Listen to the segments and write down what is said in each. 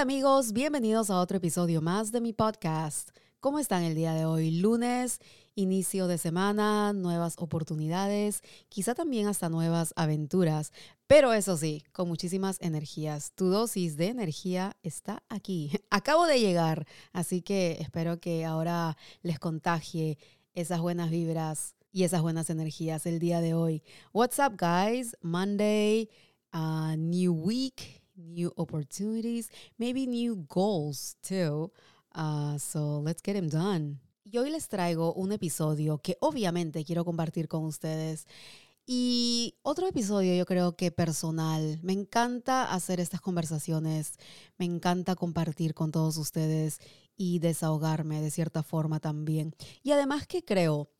Amigos, bienvenidos a otro episodio más de mi podcast. ¿Cómo están el día de hoy? Lunes, inicio de semana, nuevas oportunidades, quizá también hasta nuevas aventuras, pero eso sí, con muchísimas energías. Tu dosis de energía está aquí. Acabo de llegar, así que espero que ahora les contagie esas buenas vibras y esas buenas energías el día de hoy. What's up guys? Monday, uh, new week new opportunities, maybe new goals too. Uh, so let's get them done. Y hoy les traigo un episodio que obviamente quiero compartir con ustedes. Y otro episodio yo creo que personal. Me encanta hacer estas conversaciones, me encanta compartir con todos ustedes y desahogarme de cierta forma también. Y además que creo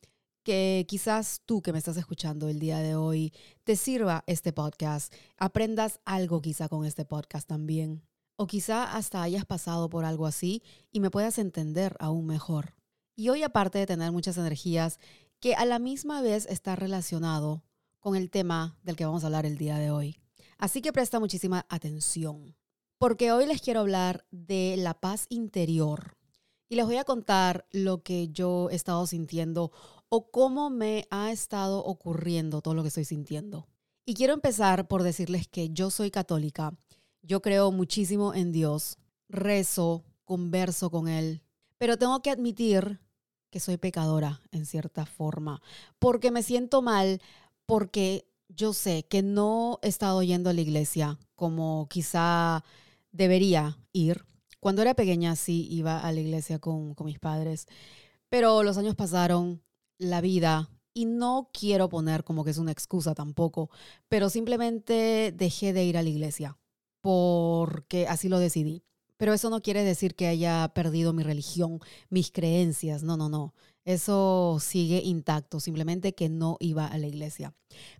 que quizás tú que me estás escuchando el día de hoy te sirva este podcast, aprendas algo quizá con este podcast también. O quizá hasta hayas pasado por algo así y me puedas entender aún mejor. Y hoy aparte de tener muchas energías, que a la misma vez está relacionado con el tema del que vamos a hablar el día de hoy. Así que presta muchísima atención, porque hoy les quiero hablar de la paz interior. Y les voy a contar lo que yo he estado sintiendo o cómo me ha estado ocurriendo todo lo que estoy sintiendo. Y quiero empezar por decirles que yo soy católica, yo creo muchísimo en Dios, rezo, converso con Él, pero tengo que admitir que soy pecadora en cierta forma, porque me siento mal, porque yo sé que no he estado yendo a la iglesia como quizá debería ir. Cuando era pequeña sí iba a la iglesia con, con mis padres, pero los años pasaron, la vida y no quiero poner como que es una excusa tampoco, pero simplemente dejé de ir a la iglesia porque así lo decidí. Pero eso no quiere decir que haya perdido mi religión, mis creencias, no, no, no. Eso sigue intacto, simplemente que no iba a la iglesia.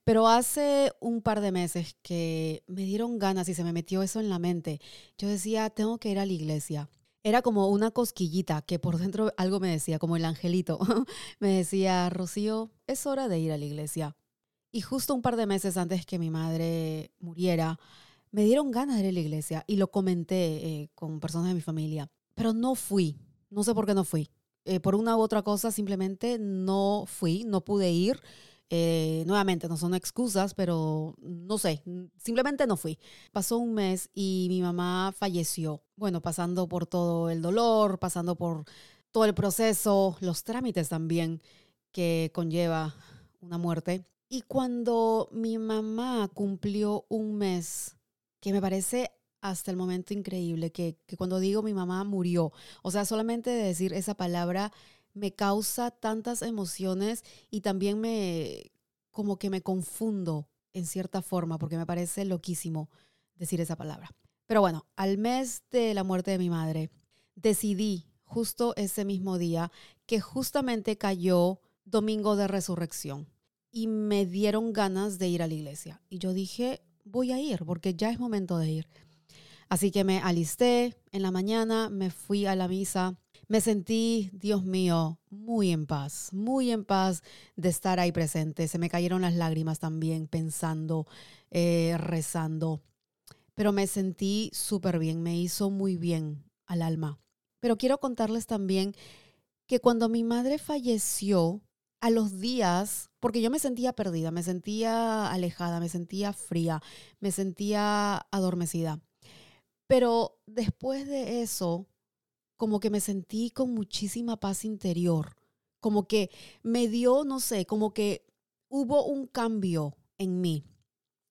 Pero hace un par de meses que me dieron ganas y se me metió eso en la mente. Yo decía, tengo que ir a la iglesia era como una cosquillita que por dentro algo me decía, como el angelito. me decía, Rocío, es hora de ir a la iglesia. Y justo un par de meses antes que mi madre muriera, me dieron ganas de ir a la iglesia y lo comenté eh, con personas de mi familia. Pero no fui, no sé por qué no fui. Eh, por una u otra cosa, simplemente no fui, no pude ir. Eh, nuevamente, no son excusas, pero no sé, simplemente no fui. Pasó un mes y mi mamá falleció. Bueno, pasando por todo el dolor, pasando por todo el proceso, los trámites también que conlleva una muerte. Y cuando mi mamá cumplió un mes, que me parece hasta el momento increíble, que, que cuando digo mi mamá murió, o sea, solamente de decir esa palabra me causa tantas emociones y también me, como que me confundo en cierta forma, porque me parece loquísimo decir esa palabra. Pero bueno, al mes de la muerte de mi madre, decidí justo ese mismo día que justamente cayó Domingo de Resurrección y me dieron ganas de ir a la iglesia. Y yo dije, voy a ir porque ya es momento de ir. Así que me alisté en la mañana, me fui a la misa me sentí, Dios mío, muy en paz, muy en paz de estar ahí presente. Se me cayeron las lágrimas también pensando, eh, rezando. Pero me sentí súper bien, me hizo muy bien al alma. Pero quiero contarles también que cuando mi madre falleció, a los días, porque yo me sentía perdida, me sentía alejada, me sentía fría, me sentía adormecida. Pero después de eso, como que me sentí con muchísima paz interior, como que me dio, no sé, como que hubo un cambio en mí.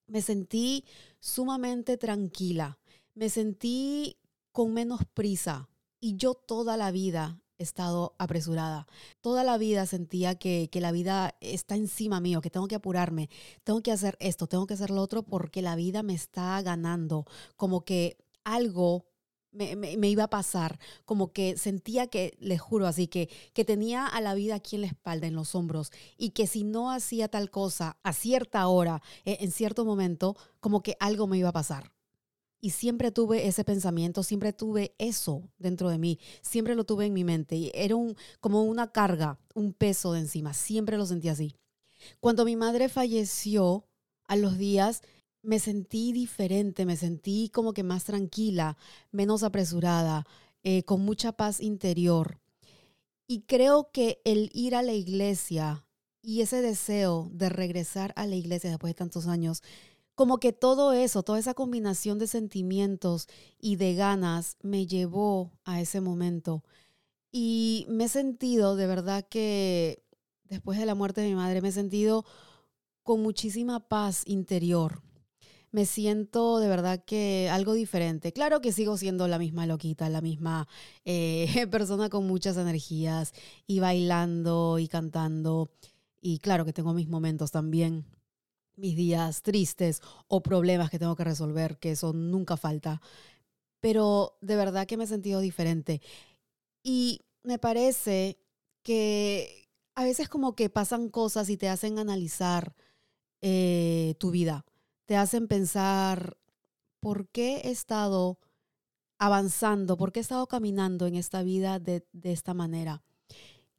Me sentí sumamente tranquila, me sentí con menos prisa y yo toda la vida he estado apresurada. Toda la vida sentía que, que, la vida está encima mío, que tengo que apurarme, tengo que hacer esto, tengo que hacer lo otro porque la vida me está ganando, como que algo me, iba a pasar, como que sentía que, les juro así, que, que tenía a la vida aquí en la espalda, en los hombros, y que si no hacía tal cosa a cierta hora, e, en cierto momento, como que algo me iba a pasar. Y siempre tuve ese pensamiento, siempre tuve eso dentro de mí, siempre lo tuve en mi mente. Y era un, como una carga, un peso de encima, siempre lo sentí así. Cuando mi madre falleció, a los días, me sentí diferente, me sentí como que más tranquila, menos apresurada, eh, con mucha paz interior. Y creo que el ir a la iglesia y ese deseo de regresar a la iglesia después de tantos años, como que todo eso, toda esa combinación de sentimientos y de ganas me llevó a ese momento. Y me he sentido, de verdad que después de la muerte de mi madre, me he sentido con muchísima paz interior. Me siento de verdad que algo diferente. Claro que sigo siendo la misma loquita, la misma eh, persona con muchas energías y bailando y cantando. Y claro que tengo mis momentos también, mis días tristes o problemas que tengo que resolver, que eso nunca falta. Pero de verdad que me he sentido diferente. Y me parece que a veces como que pasan cosas y te hacen analizar eh, tu vida, te hacen pensar por qué he estado avanzando, por qué he estado caminando en esta vida de, esta manera.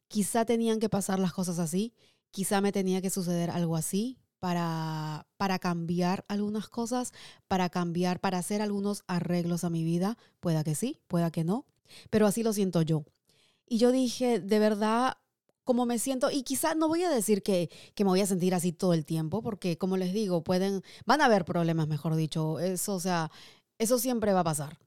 Quizá tenían que pasar las cosas así, quizá me tenía que suceder algo así para, para cambiar algunas cosas, para cambiar, para hacer algunos arreglos a mi vida. Pueda que sí, pueda que no, pero así lo siento yo. Y yo dije, de verdad, como me siento, y quizás no voy a decir que, que, me voy a sentir así todo el tiempo, porque como les digo, pueden, van a haber problemas, mejor dicho, eso, o sea, eso siempre va a pasar.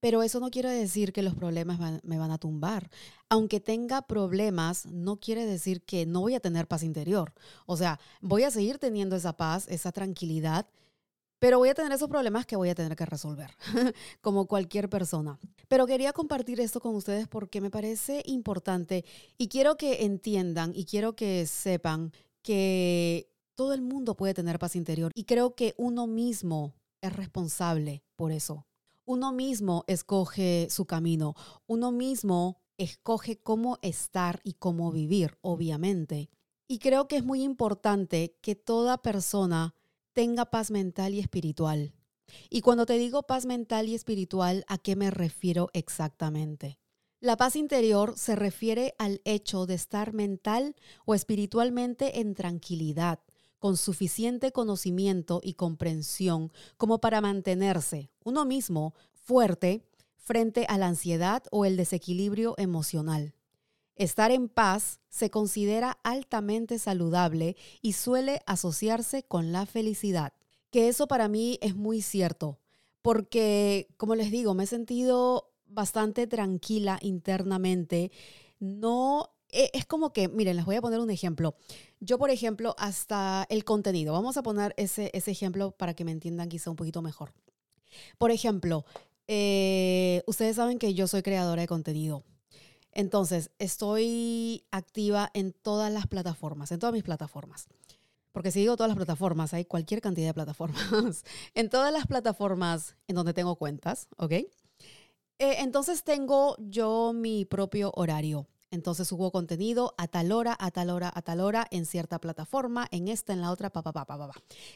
Pero eso no quiere decir que los problemas me van a tumbar. Aunque tenga problemas, no quiere decir que no voy a tener paz interior. O sea, voy a seguir teniendo esa paz, esa tranquilidad, pero voy a tener esos problemas que voy a tener que resolver, como cualquier persona. Pero quería compartir esto con ustedes porque me parece importante y quiero que entiendan y quiero que sepan que todo el mundo puede tener paz interior y creo que uno mismo es responsable por eso. Uno mismo escoge su camino, uno mismo escoge cómo estar y cómo vivir, obviamente. Y creo que es muy importante que toda persona tenga paz mental y espiritual. Y cuando te digo paz mental y espiritual, ¿a qué me refiero exactamente? La paz interior se refiere al hecho de estar mental o espiritualmente en tranquilidad, con suficiente conocimiento y comprensión como para mantenerse uno mismo fuerte frente a la ansiedad o el desequilibrio emocional. Estar en paz se considera altamente saludable y suele asociarse con la felicidad. Que eso para mí es muy cierto, porque como les digo, me he sentido bastante tranquila internamente. No e, es como que, miren, les voy a poner un ejemplo. Yo, por ejemplo, hasta el contenido, vamos a poner ese, ese ejemplo para que me entiendan quizá un poquito mejor. Por ejemplo, eh, ustedes saben que yo soy creadora de contenido. Entonces, estoy activa en todas las plataformas, en todas mis plataformas. Porque si digo todas las plataformas, hay cualquier cantidad de plataformas. en todas las plataformas en donde tengo cuentas, ¿ok? Eh, entonces tengo yo mi propio horario. Entonces subo contenido a tal hora, a tal hora, a tal hora, en cierta plataforma, en esta, en la otra, pa, pa, pa.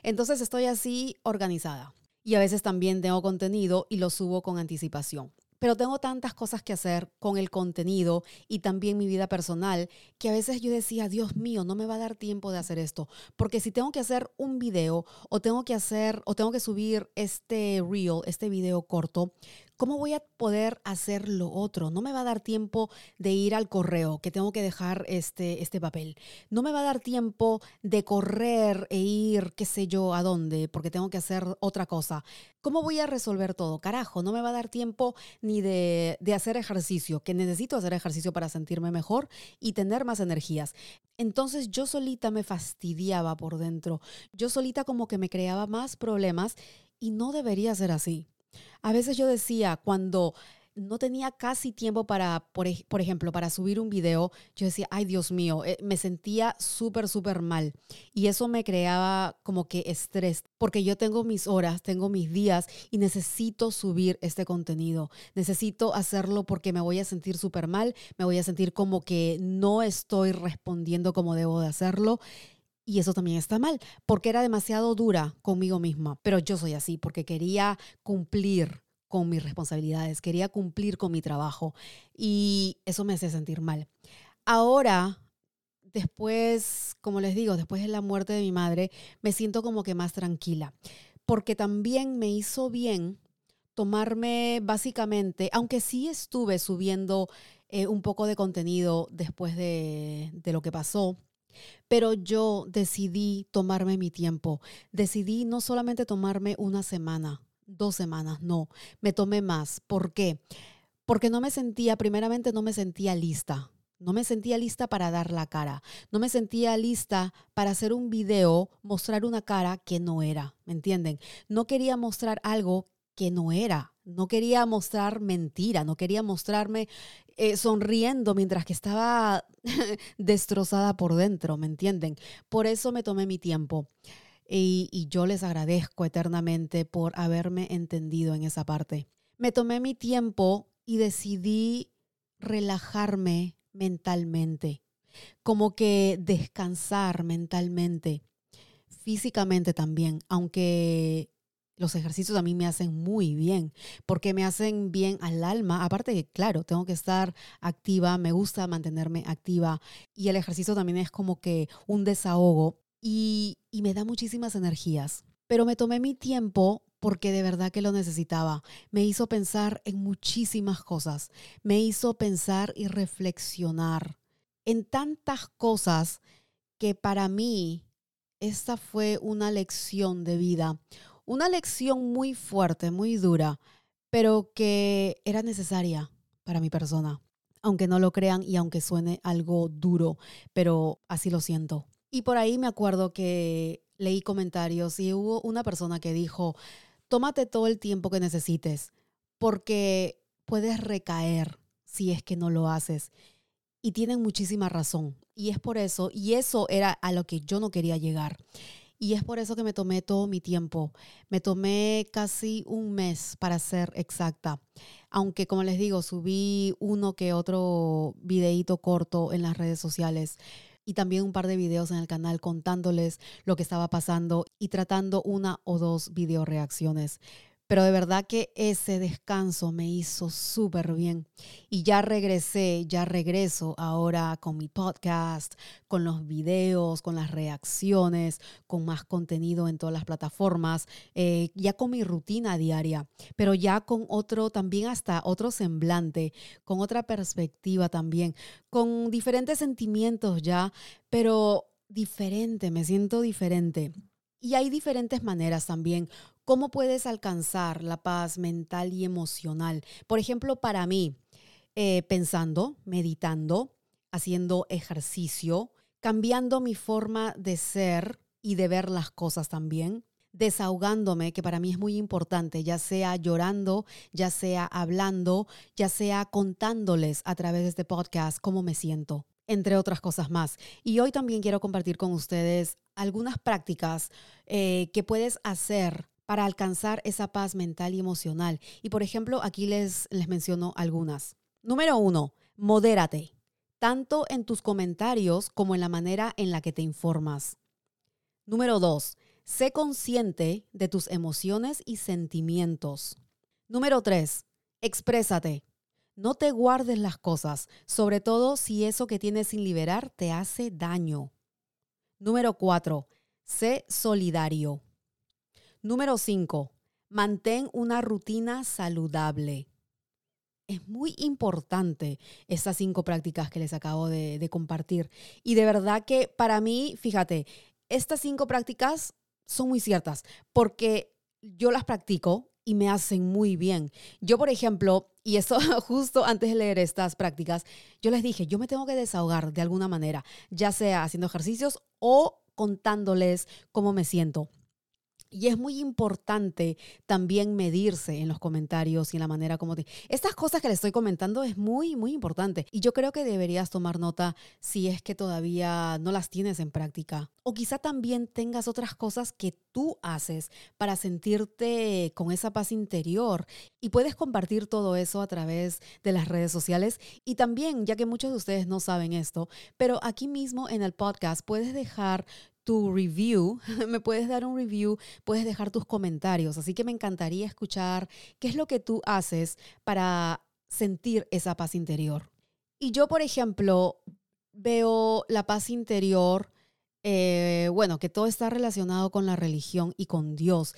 Entonces estoy así organizada. Y a veces también tengo contenido y lo subo con anticipación pero tengo tantas cosas que hacer con el contenido y también mi vida personal que a veces yo decía, Dios mío, no me va a dar tiempo de hacer esto, porque si tengo que hacer un video o tengo que hacer o tengo que subir este reel, este video corto, ¿Cómo voy a poder hacer lo otro? No me va a dar tiempo de ir al correo, que tengo que dejar este, este papel. No me va a dar tiempo de correr e ir, qué sé yo, a dónde, porque tengo que hacer otra cosa. ¿Cómo voy a resolver todo? Carajo, no me va a dar tiempo ni de, de hacer ejercicio, que necesito hacer ejercicio para sentirme mejor y tener más energías. Entonces yo solita me fastidiaba por dentro. Yo solita como que me creaba más problemas y no debería ser así. A veces yo decía, cuando no tenía casi tiempo para, por, ejemplo, para subir un video, yo decía, ay Dios mío, eh, me sentía súper, súper mal. Y eso me creaba como que estrés, porque yo tengo mis horas, tengo mis días y necesito subir este contenido. Necesito hacerlo porque me voy a sentir súper mal, me voy a sentir como que no estoy respondiendo como debo de hacerlo. Y eso también está mal, porque era demasiado dura conmigo misma. Pero yo soy así, porque quería cumplir con mis responsabilidades, quería cumplir con mi trabajo. Y eso me hace sentir mal. Ahora, después, como les digo, después de la muerte de mi madre, me siento como que más tranquila. porque también me hizo bien tomarme básicamente, aunque sí estuve subiendo eh, un poco de contenido después de, de lo que pasó, pero yo decidí tomarme mi tiempo. Decidí no solamente tomarme una semana, dos semanas, no, me tomé más. ¿Por qué? Porque no me sentía, primeramente no me sentía lista. No me sentía lista para dar la cara. No me sentía lista para hacer un video, mostrar una cara que no era. ¿Me entienden? No quería mostrar algo que no era. No quería mostrar mentira, no quería mostrarme eh, sonriendo mientras que estaba destrozada por dentro, ¿me entienden? Por eso me tomé mi tiempo. Y, y yo les agradezco eternamente por haberme entendido en esa parte. Me tomé mi tiempo y decidí relajarme mentalmente, como que descansar mentalmente, físicamente también, aunque los ejercicios a mí me hacen muy bien, porque me hacen bien al alma. Aparte que, claro, tengo que estar activa, me gusta mantenerme activa y el ejercicio también es como que un desahogo y, y me da muchísimas energías. Pero me tomé mi tiempo porque de verdad que lo necesitaba. Me hizo pensar en muchísimas cosas, me hizo pensar y reflexionar en tantas cosas que para mí esta fue una lección de vida, una lección muy fuerte, muy dura, pero que era necesaria para mi persona. Aunque no lo crean y aunque suene algo duro, pero así lo siento. Y por ahí me acuerdo que leí comentarios y hubo una persona que dijo, tómate todo el tiempo que necesites, porque puedes recaer si es que no lo haces. Y tienen muchísima razón. Y es por eso, y eso era a lo que yo no quería llegar. Y es por eso que me tomé todo mi tiempo. Me tomé casi un mes para ser exacta. Aunque, como les digo, subí uno que otro videíto corto en las redes sociales y también un par de videos en el canal contándoles lo que estaba pasando y tratando una o dos video reacciones. Pero de verdad que ese descanso me hizo súper bien. Y ya regresé, ya regreso ahora con mi podcast, con los videos, con las reacciones, con más contenido en todas las plataformas, eh, ya con mi rutina diaria, pero ya con otro, también hasta otro semblante, con otra perspectiva también, con diferentes sentimientos ya, pero diferente, me siento diferente. Y hay diferentes maneras también ¿Cómo puedes alcanzar la paz mental y emocional? Por ejemplo, para mí, eh, pensando, meditando, haciendo ejercicio, cambiando mi forma de ser y de ver las cosas también, desahogándome, que para mí es muy importante, ya sea llorando, ya sea hablando, ya sea contándoles a través de este podcast cómo me siento, entre otras cosas más. Y hoy también quiero compartir con ustedes algunas prácticas eh, que puedes hacer para alcanzar esa paz mental y emocional. Y por ejemplo, aquí les, les menciono algunas. Número uno, modérate, tanto en tus comentarios como en la manera en la que te informas. Número dos, sé consciente de tus emociones y sentimientos. Número tres, exprésate. No te guardes las cosas, sobre todo si eso que tienes sin liberar te hace daño. Número cuatro, sé solidario. Número 5. Mantén una rutina saludable. Es muy importante estas cinco prácticas que les acabo de, de, compartir. Y de verdad que para mí, fíjate, estas cinco prácticas son muy ciertas porque yo las practico y me hacen muy bien. Yo, por ejemplo, y eso justo antes de leer estas prácticas, yo les dije, yo me tengo que desahogar de alguna manera, ya sea haciendo ejercicios o contándoles cómo me siento. Y es muy importante también medirse en los comentarios y en la manera como te... Estas cosas que le estoy comentando es muy, muy importante. Y yo creo que deberías tomar nota si es que todavía no las tienes en práctica. O quizá también tengas otras cosas que tú haces para sentirte con esa paz interior. Y puedes compartir todo eso a través de las redes sociales. Y también, ya que muchos de ustedes no saben esto, pero aquí mismo en el podcast puedes dejar tu review, me puedes dar un review, puedes dejar tus comentarios. Así que me encantaría escuchar qué es lo que tú haces para sentir esa paz interior. Y yo, por ejemplo, veo la paz interior, eh, bueno, que todo está relacionado con la religión y con Dios.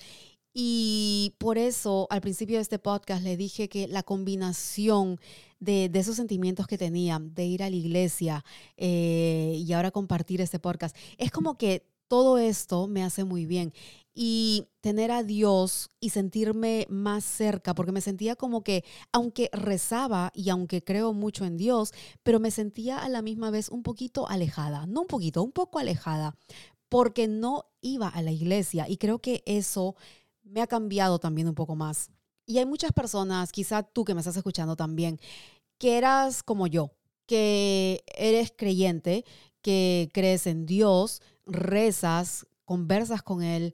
Y por eso al principio de este podcast le dije que la combinación de, esos sentimientos que tenía, de ir a la iglesia eh, y ahora compartir este podcast, es como que todo esto me hace muy bien. Y tener a Dios y sentirme más cerca, porque me sentía como que, aunque rezaba y aunque creo mucho en Dios, pero me sentía a la misma vez un poquito alejada, no un poquito, un poco alejada, porque no iba a la iglesia. Y creo que eso me ha cambiado también un poco más. Y hay muchas personas, quizá tú que me estás escuchando también, que eras como yo, que eres creyente, que crees en Dios, rezas, conversas con Él,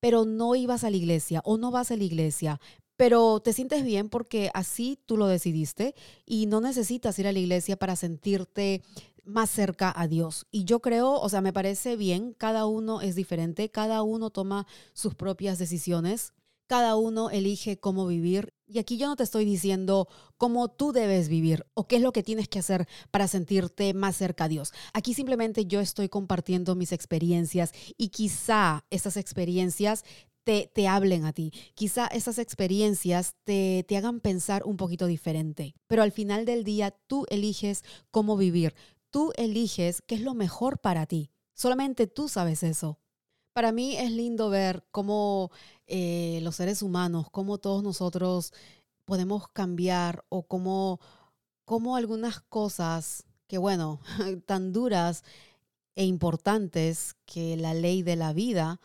pero no ibas a la iglesia o no vas a la iglesia, pero te sientes bien porque así tú lo decidiste y no necesitas ir a la iglesia para sentirte más cerca a Dios. Y yo creo, o sea, me parece bien, cada uno es diferente, cada uno toma sus propias decisiones, cada uno elige cómo vivir. Y aquí yo no te estoy diciendo cómo tú debes vivir o qué es lo que tienes que hacer para sentirte más cerca a Dios. Aquí simplemente yo estoy compartiendo mis experiencias y quizá esas experiencias te, te, hablen a ti. Quizá esas experiencias te, te hagan pensar un poquito diferente. Pero al final del día tú eliges cómo vivir. Tú eliges qué es lo mejor para ti. Solamente tú sabes eso. Para mí es lindo ver cómo eh, los seres humanos, cómo todos nosotros podemos cambiar o cómo, cómo algunas cosas que, bueno, tan duras e importantes que la ley de la vida,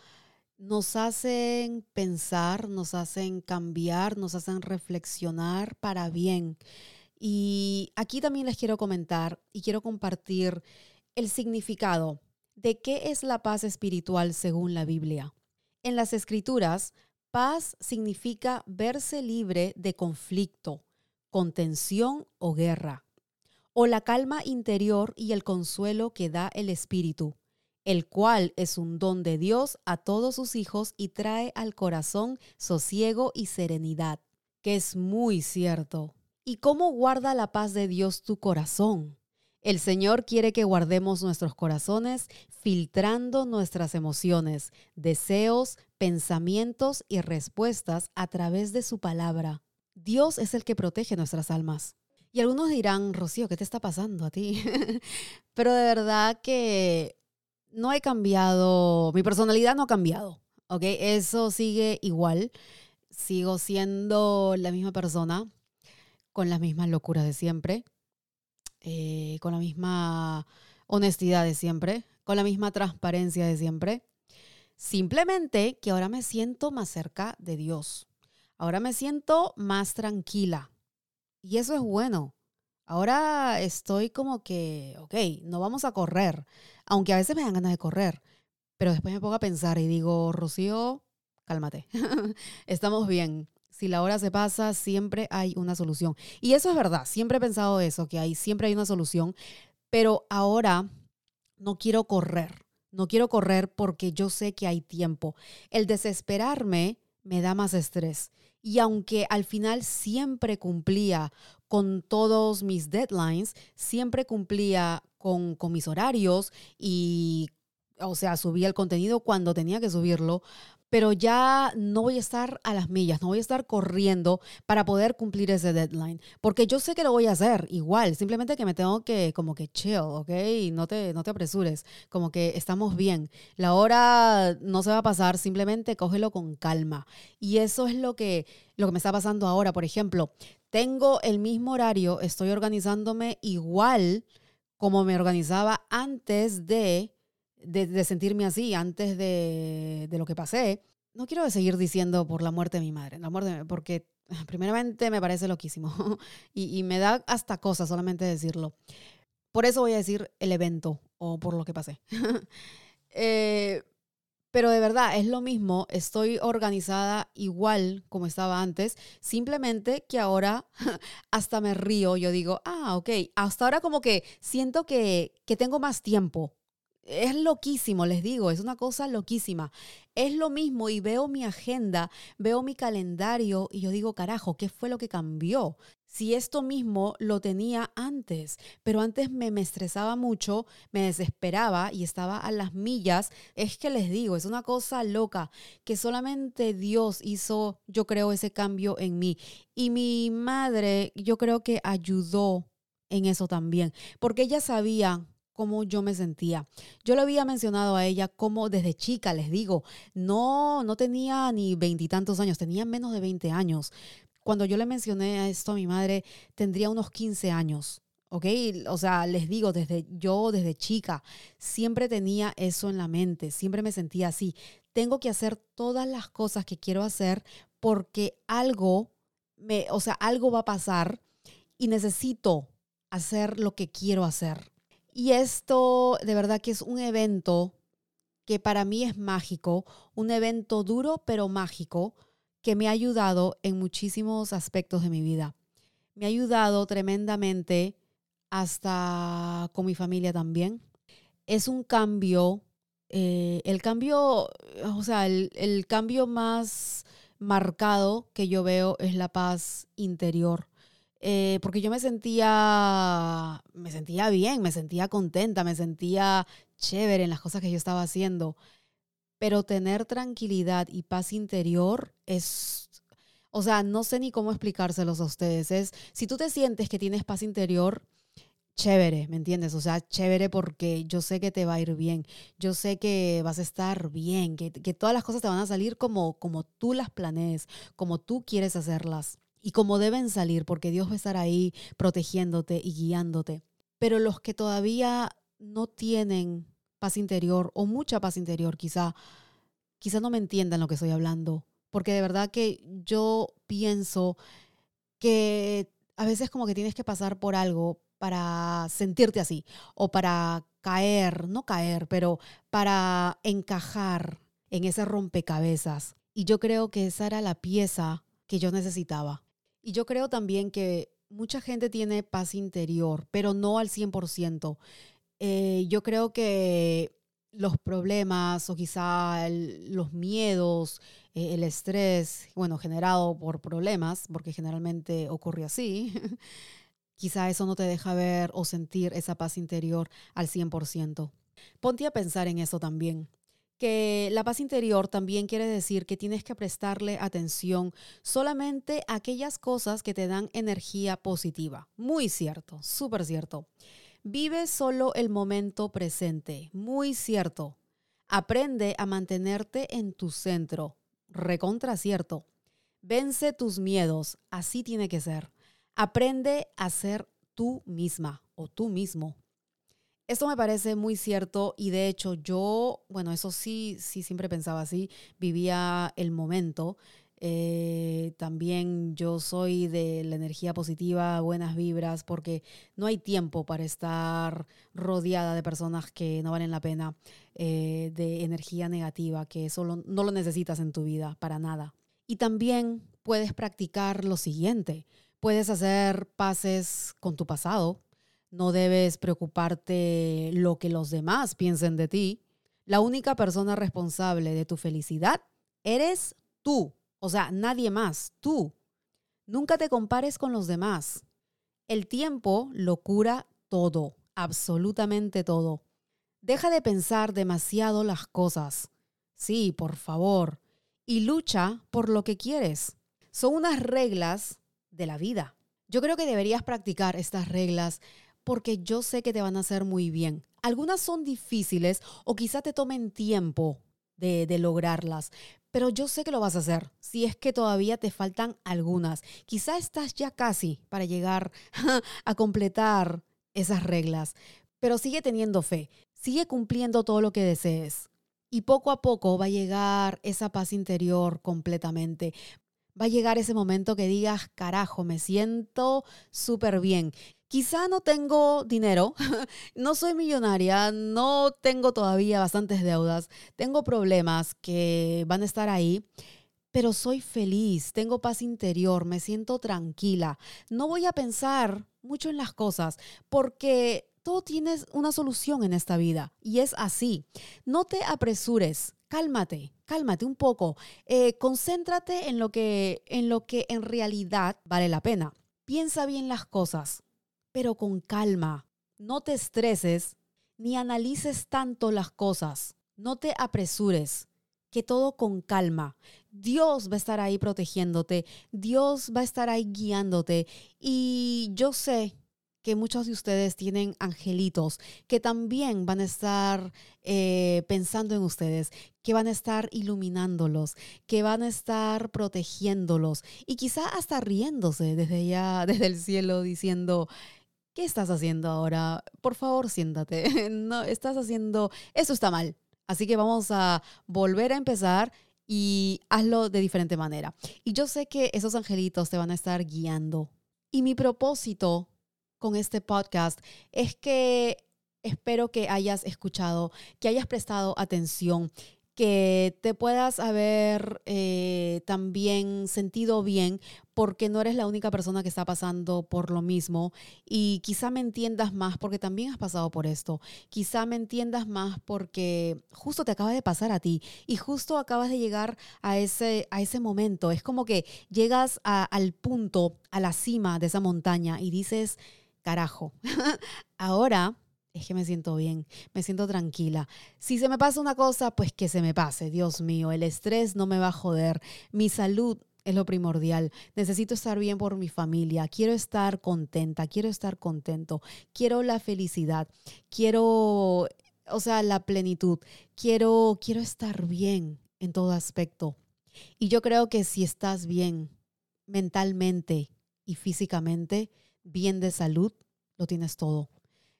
nos hacen pensar, nos hacen cambiar, nos hacen reflexionar para bien. Y aquí también les quiero comentar y quiero compartir el significado de qué es la paz espiritual según la Biblia. En las escrituras, paz significa verse libre de conflicto, contención o guerra, o la calma interior y el consuelo que da el Espíritu, el cual es un don de Dios a todos sus hijos y trae al corazón sosiego y serenidad, que es muy cierto. ¿Y cómo guarda la paz de Dios tu corazón? El Señor quiere que guardemos nuestros corazones filtrando nuestras emociones, deseos, pensamientos y respuestas a través de su palabra. Dios es el que protege nuestras almas. Y algunos dirán, Rocío, ¿qué te está pasando a ti? Pero de verdad que no he cambiado, mi personalidad no ha cambiado, ¿ok? Eso sigue igual. Sigo siendo la misma persona, con las mismas locuras de siempre, eh, con la misma honestidad de siempre, con la misma transparencia de siempre. Simplemente que ahora me siento más cerca de Dios. Ahora me siento más tranquila. Y eso es bueno. Ahora estoy como que, ok, no vamos a correr. Aunque a veces me dan ganas de correr. Pero después me pongo a pensar y digo, Rocío, cálmate. Estamos bien si la hora se pasa, siempre hay una solución. Y eso es verdad, siempre he pensado eso, que hay, siempre hay una solución, pero ahora no quiero correr, no quiero correr porque yo sé que hay tiempo. El desesperarme me da más estrés. Y aunque al final siempre cumplía con todos mis deadlines, siempre cumplía con, con mis horarios y, o sea, subía el contenido cuando tenía que subirlo, pero ya no voy a estar a las millas, no voy a estar corriendo para poder cumplir ese deadline, porque yo sé que lo voy a hacer igual, simplemente que me tengo que como que chill, ¿ok? No te, no te apresures, como que estamos bien. La hora no se va a pasar, simplemente cógelo con calma. Y eso es lo que, lo que me está pasando ahora, por ejemplo, tengo el mismo horario, estoy organizándome igual como me organizaba antes de de, sentirme así antes de, lo que pasé. No quiero seguir diciendo por la muerte de mi madre, la muerte, porque primeramente me parece loquísimo y, me da hasta cosas solamente decirlo. Por eso voy a decir el evento o por lo que pasé. Eh, pero de verdad, es lo mismo, estoy organizada igual como estaba antes, simplemente que ahora hasta me río, yo digo, ah, ok, hasta ahora como que siento que, que tengo más tiempo es loquísimo, les digo, es una cosa loquísima. Es lo mismo y veo mi agenda, veo mi calendario y yo digo, carajo, ¿qué fue lo que cambió? si esto mismo lo tenía antes, pero antes me, me, estresaba mucho, me desesperaba y estaba a las millas. Es que les digo, es una cosa loca que solamente Dios hizo, yo creo, ese cambio en mí. Y mi madre, yo creo que ayudó en eso también, porque ella sabía cómo yo me sentía. Yo le había mencionado a ella cómo desde chica, les digo, no, no tenía ni veintitantos años, tenía menos de 20 años, cuando yo le mencioné esto a mi madre, tendría unos 15 años. ¿ok? O sea, les digo, desde yo, desde chica, siempre tenía eso en la mente, siempre me sentía así. Tengo que hacer todas las cosas que quiero hacer porque algo, me, o sea, algo va a pasar y necesito hacer lo que quiero hacer. Y esto de verdad que es un evento que para mí es mágico, un evento duro pero mágico, que me ha ayudado en muchísimos aspectos de mi vida. Me ha ayudado tremendamente hasta con mi familia también. Es un cambio, eh, el cambio, o sea, el, cambio más marcado que yo veo es la paz interior. Eh, porque yo me sentía, me sentía bien, me sentía contenta, me sentía chévere en las cosas que yo estaba haciendo. Pero tener tranquilidad y paz interior es, o sea, no sé ni cómo explicárselos a ustedes. Es, si tú te sientes que tienes paz interior, chévere, ¿me entiendes? O sea, chévere porque yo sé que te va a ir bien, yo sé que vas a estar bien, que, que todas las cosas te van a salir como, como tú las planees, como tú quieres hacerlas y como deben salir, porque Dios va a estar ahí protegiéndote y guiándote. Pero los que todavía no tienen paz interior o mucha paz interior, quizá, quizá no me entiendan lo que estoy hablando, porque de verdad que yo pienso que a veces como que tienes que pasar por algo para sentirte así o para caer, no caer, pero para encajar en ese rompecabezas. Y yo creo que esa era la pieza que yo necesitaba. Y yo creo también que mucha gente tiene paz interior, pero no al 100%. Eh, yo creo que los problemas o quizá los miedos, eh, el estrés, bueno, generado por problemas, porque generalmente ocurre así, quizá eso no te deja ver o sentir esa paz interior al 100%. Ponte a pensar en eso también que la paz interior también quiere decir que tienes que prestarle atención solamente a aquellas cosas que te dan energía positiva. Muy cierto, súper cierto. Vive solo el momento presente. Muy cierto. Aprende a mantenerte en tu centro. Recontra cierto. Vence tus miedos. Así tiene que ser. Aprende a ser tú misma o tú mismo. Esto me parece muy cierto y de hecho yo, bueno, eso sí, sí siempre pensaba así, vivía el momento eh, también yo soy de la energía positiva, buenas vibras, porque no hay tiempo para estar rodeada de personas que no valen la pena, eh, de energía negativa, que solo no lo necesitas en tu vida para nada. Y también puedes practicar lo siguiente. Puedes hacer pases con tu pasado. No debes preocuparte lo que los demás piensen de ti. La única persona responsable de tu felicidad eres tú. O sea, nadie más, tú. Nunca te compares con los demás. El tiempo lo cura todo, absolutamente todo. Deja de pensar demasiado las cosas. Sí, por favor. Y lucha por lo que quieres. Son unas reglas de la vida. Yo creo que deberías practicar estas reglas porque yo sé que te van a hacer muy bien. Algunas son difíciles o quizá te tomen tiempo de, de, lograrlas, pero yo sé que lo vas a hacer, si es que todavía te faltan algunas. Quizá estás ya casi para llegar a completar esas reglas, pero sigue teniendo fe, sigue cumpliendo todo lo que desees. Y poco a poco va a llegar esa paz interior completamente. Va a llegar ese momento que digas, carajo, me siento súper bien. Quizá no tengo dinero, no soy millonaria, no tengo todavía bastantes deudas, tengo problemas que van a estar ahí, pero soy feliz, tengo paz interior, me siento tranquila. No voy a pensar mucho en las cosas porque todo tiene una solución en esta vida y es así. No te apresures, cálmate, cálmate un poco, eh, concéntrate en lo, que, en lo que en realidad vale la pena. Piensa bien las cosas, pero con calma. No te estreses ni analices tanto las cosas. No te apresures, que todo con calma. Dios va a estar ahí protegiéndote, Dios va a estar ahí guiándote. Y yo sé que muchos de ustedes tienen angelitos que también van a estar eh, pensando en ustedes, que van a estar iluminándolos, que van a estar protegiéndolos y quizá hasta riéndose desde allá, desde el cielo, diciendo, ¿qué estás haciendo ahora? Por favor, siéntate. No, estás haciendo, eso está mal. Así que vamos a volver a empezar y hazlo de diferente manera. Y yo sé que esos angelitos te van a estar guiando. Y mi propósito con este podcast es que espero que hayas escuchado, que hayas prestado atención, que te puedas haber eh, también sentido bien porque no eres la única persona que está pasando por lo mismo. Y quizá me entiendas más porque también has pasado por esto, quizá me entiendas más porque justo te acaba de pasar a ti y justo acabas de llegar a ese, a ese momento, es como que llegas al punto, a la cima de esa montaña y dices, carajo, ahora es que me siento bien, me siento tranquila. Si se me pasa una cosa, pues que se me pase, Dios mío, el estrés no me va a joder, mi salud es lo primordial. Necesito estar bien por mi familia, quiero estar contenta, quiero estar contento, quiero la felicidad, quiero, o sea, la plenitud, quiero, quiero estar bien en todo aspecto. Y yo creo que si estás bien mentalmente y físicamente, bien de salud, lo tienes todo.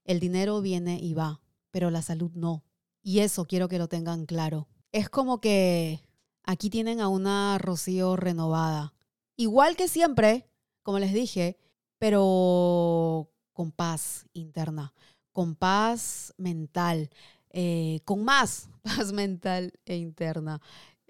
El dinero viene y va, pero la salud no. Y eso quiero que lo tengan claro. Es como que aquí tienen a una Rocío renovada. Igual que siempre, como les dije, pero con paz interna, con paz mental, eh, con más paz mental e interna.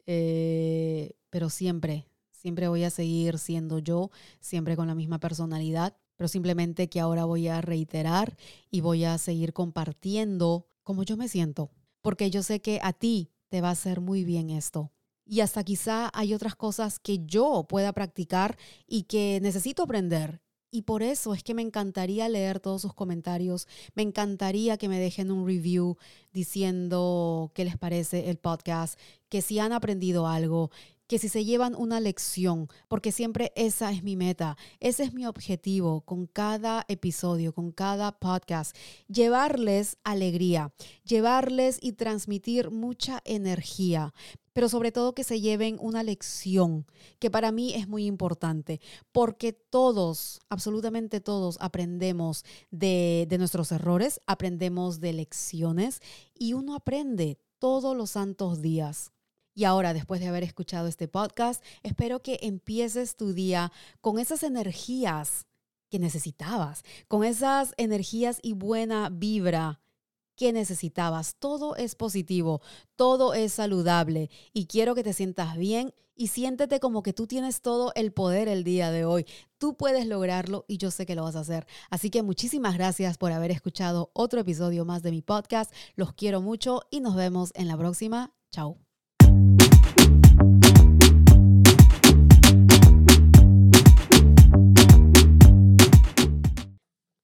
Eh, pero siempre, siempre voy a seguir siendo yo, siempre con la misma personalidad, pero simplemente que ahora voy a reiterar y voy a seguir compartiendo cómo yo me siento, porque yo sé que a ti te va a hacer muy bien esto. Y hasta quizá hay otras cosas que yo pueda practicar y que necesito aprender. Y por eso es que me encantaría leer todos sus comentarios. Me encantaría que me dejen un review diciendo qué les parece el podcast, que si han aprendido algo, que si se llevan una lección, porque siempre esa es mi meta, ese es mi objetivo con cada episodio, con cada podcast, llevarles alegría, llevarles y transmitir mucha energía, pero sobre todo que se lleven una lección, que para mí es muy importante, porque todos, absolutamente todos, aprendemos de, de nuestros errores, aprendemos de lecciones y uno aprende todos los santos días. Y ahora, después de haber escuchado este podcast, espero que empieces tu día con esas energías que necesitabas, con esas energías y buena vibra que necesitabas. Todo es positivo, todo es saludable y quiero que te sientas bien y siéntete como que tú tienes todo el poder el día de hoy. Tú puedes lograrlo y yo sé que lo vas a hacer. Así que muchísimas gracias por haber escuchado otro episodio más de mi podcast. Los quiero mucho y nos vemos en la próxima. Chao.